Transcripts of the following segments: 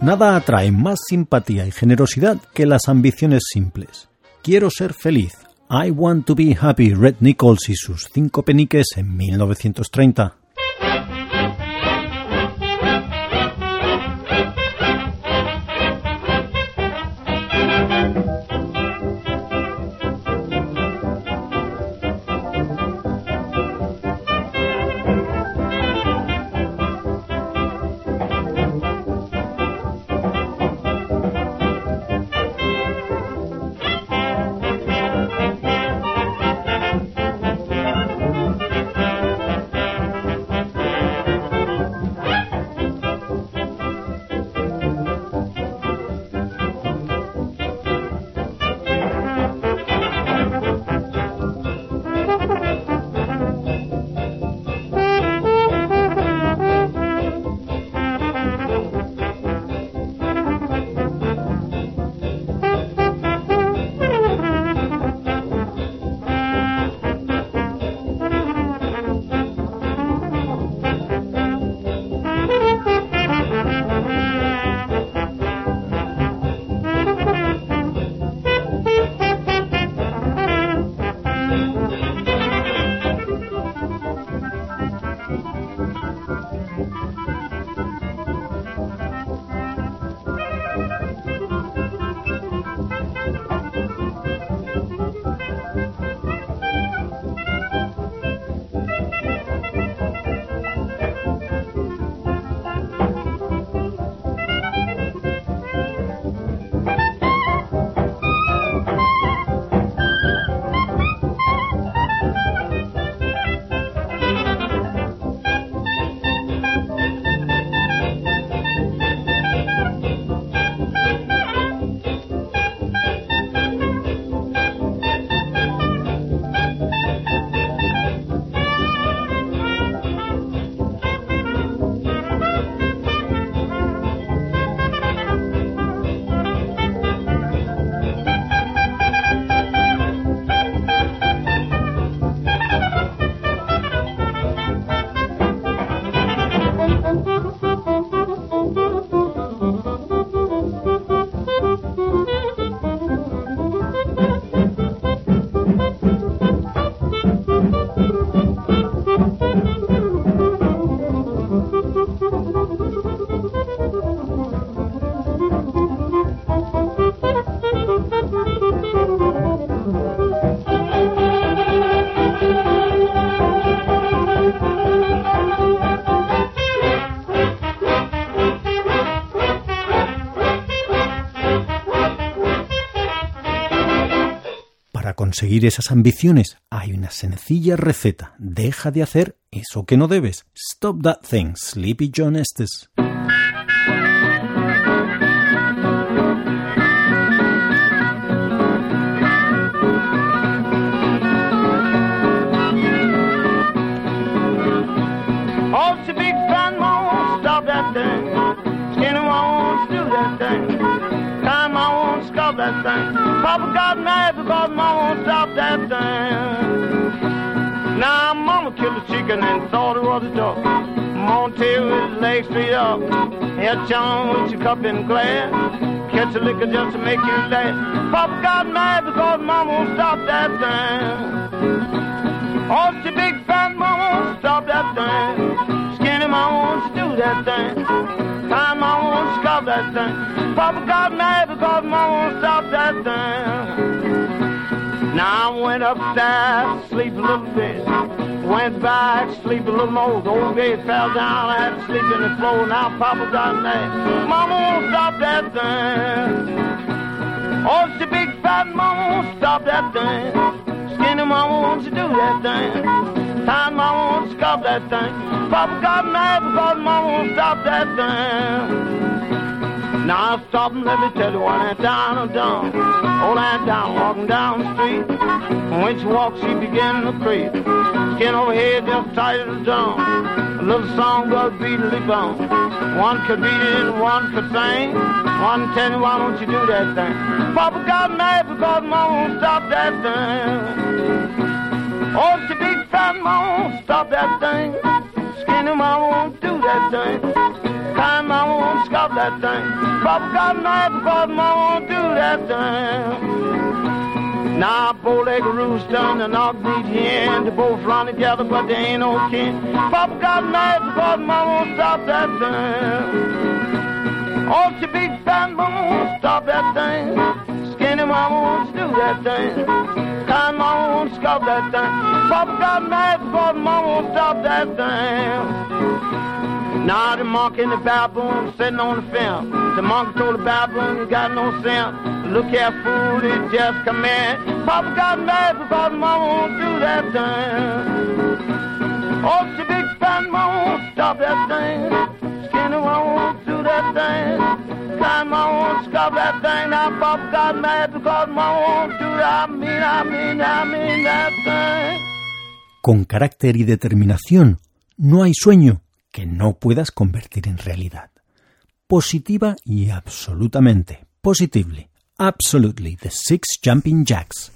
Nada atrae más simpatía y generosidad que las ambiciones simples. Quiero ser feliz. I want to be happy. Red Nichols y sus cinco peniques en 1930. Conseguir esas ambiciones hay una sencilla receta. Deja de hacer eso que no debes. Stop that thing, Sleepy John Estes. Because mama won't stop that thing. Now mama killed a chicken and thought it was a duck. Mama tail his legs straight up. Had John with your cup and glass. Catch a liquor just to make you laugh. Papa got mad because mama won't stop that thing. Oh, she big fat mama won't stop that thing. Skinny mama won't do that thing. Time mama won't stop that thing. Papa got mad because Mama won't stop that thing. Now I went upstairs, sleep a little bit. Went back, sleep a little more. The old bed fell down, I had to sleep in the floor. Now Papa got mad. Mama won't stop that thing. Oh, she big fat mama won't stop that thing. Skinny mama to do that thing. Time mama won't stop that thing. Papa got mad because mama won't stop that thing. Now stop and let me tell you what Aunt down and. Old Aunt down walking down the street. when she walks, she begin to creep. Skin over head just tight as a drum. A little song goes beatly bone. One could beat it one could sing. One tell you why don't you do that thing? Papa got mad because mama won't stop that thing. Oh, she big fat mama won't stop that thing. Skinny mama won't do that thing. That thing. Papa got mad because mama won't do that thing. Now bow-legged rooster and an ugly hen, they both run together, but they ain't no kin. Papa got mad because mama won't stop that thing. Oh, she big fat mama won't stop that thing. Skinny mama won't do that thing. Kind mama won't stop that thing. Papa got mad because mama won't stop that thing. Now the monkey and the baboon sitting on the fence. The monkey told the baboon, you got no sense. Look here, fool, it just come in. Papa got mad because mama won't do that thing. Oh, she big fat mama won't stop that thing. Skinny mama won't do that thing. Kind mama won't stop that thing. Now Papa got mad because mama won't do that. I mean, I mean, I mean that thing. Con carácter y determinación, no hay sueño que no puedas convertir en realidad. Positiva y absolutamente. Positively. Absolutely. The Six Jumping Jacks.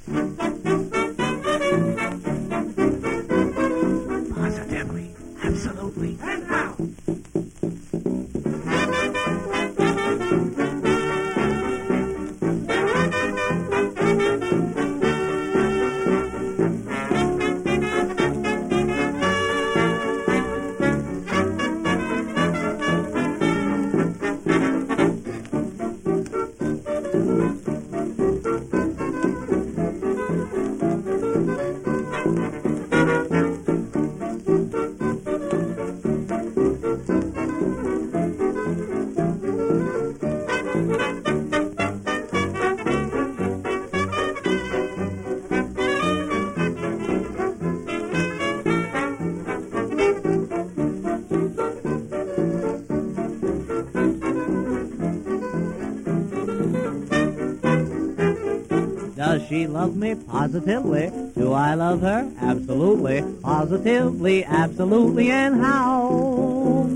She love me? Positively. Do I love her? Absolutely. Positively, absolutely. And how?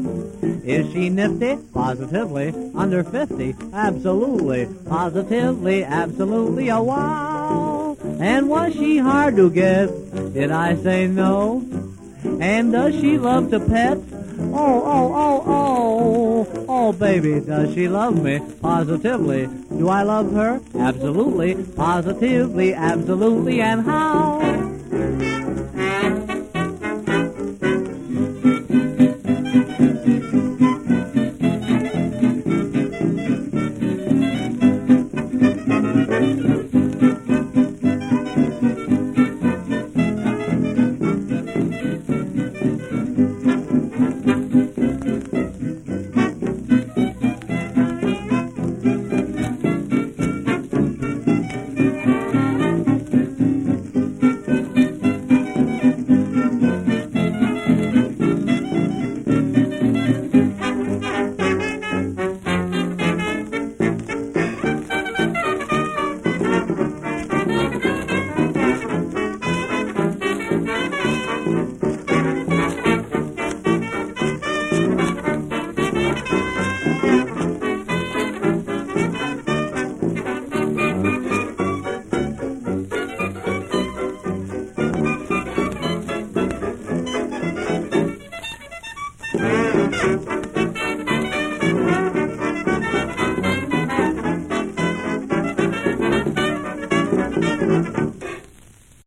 Is she nifty? Positively. Under 50? Absolutely. Positively, absolutely. A wow. And was she hard to get? Did I say no? And does she love to pet? Oh, oh, oh, oh. Oh, baby, does she love me? Positively. Do I love her? Absolutely. Positively, absolutely. And how?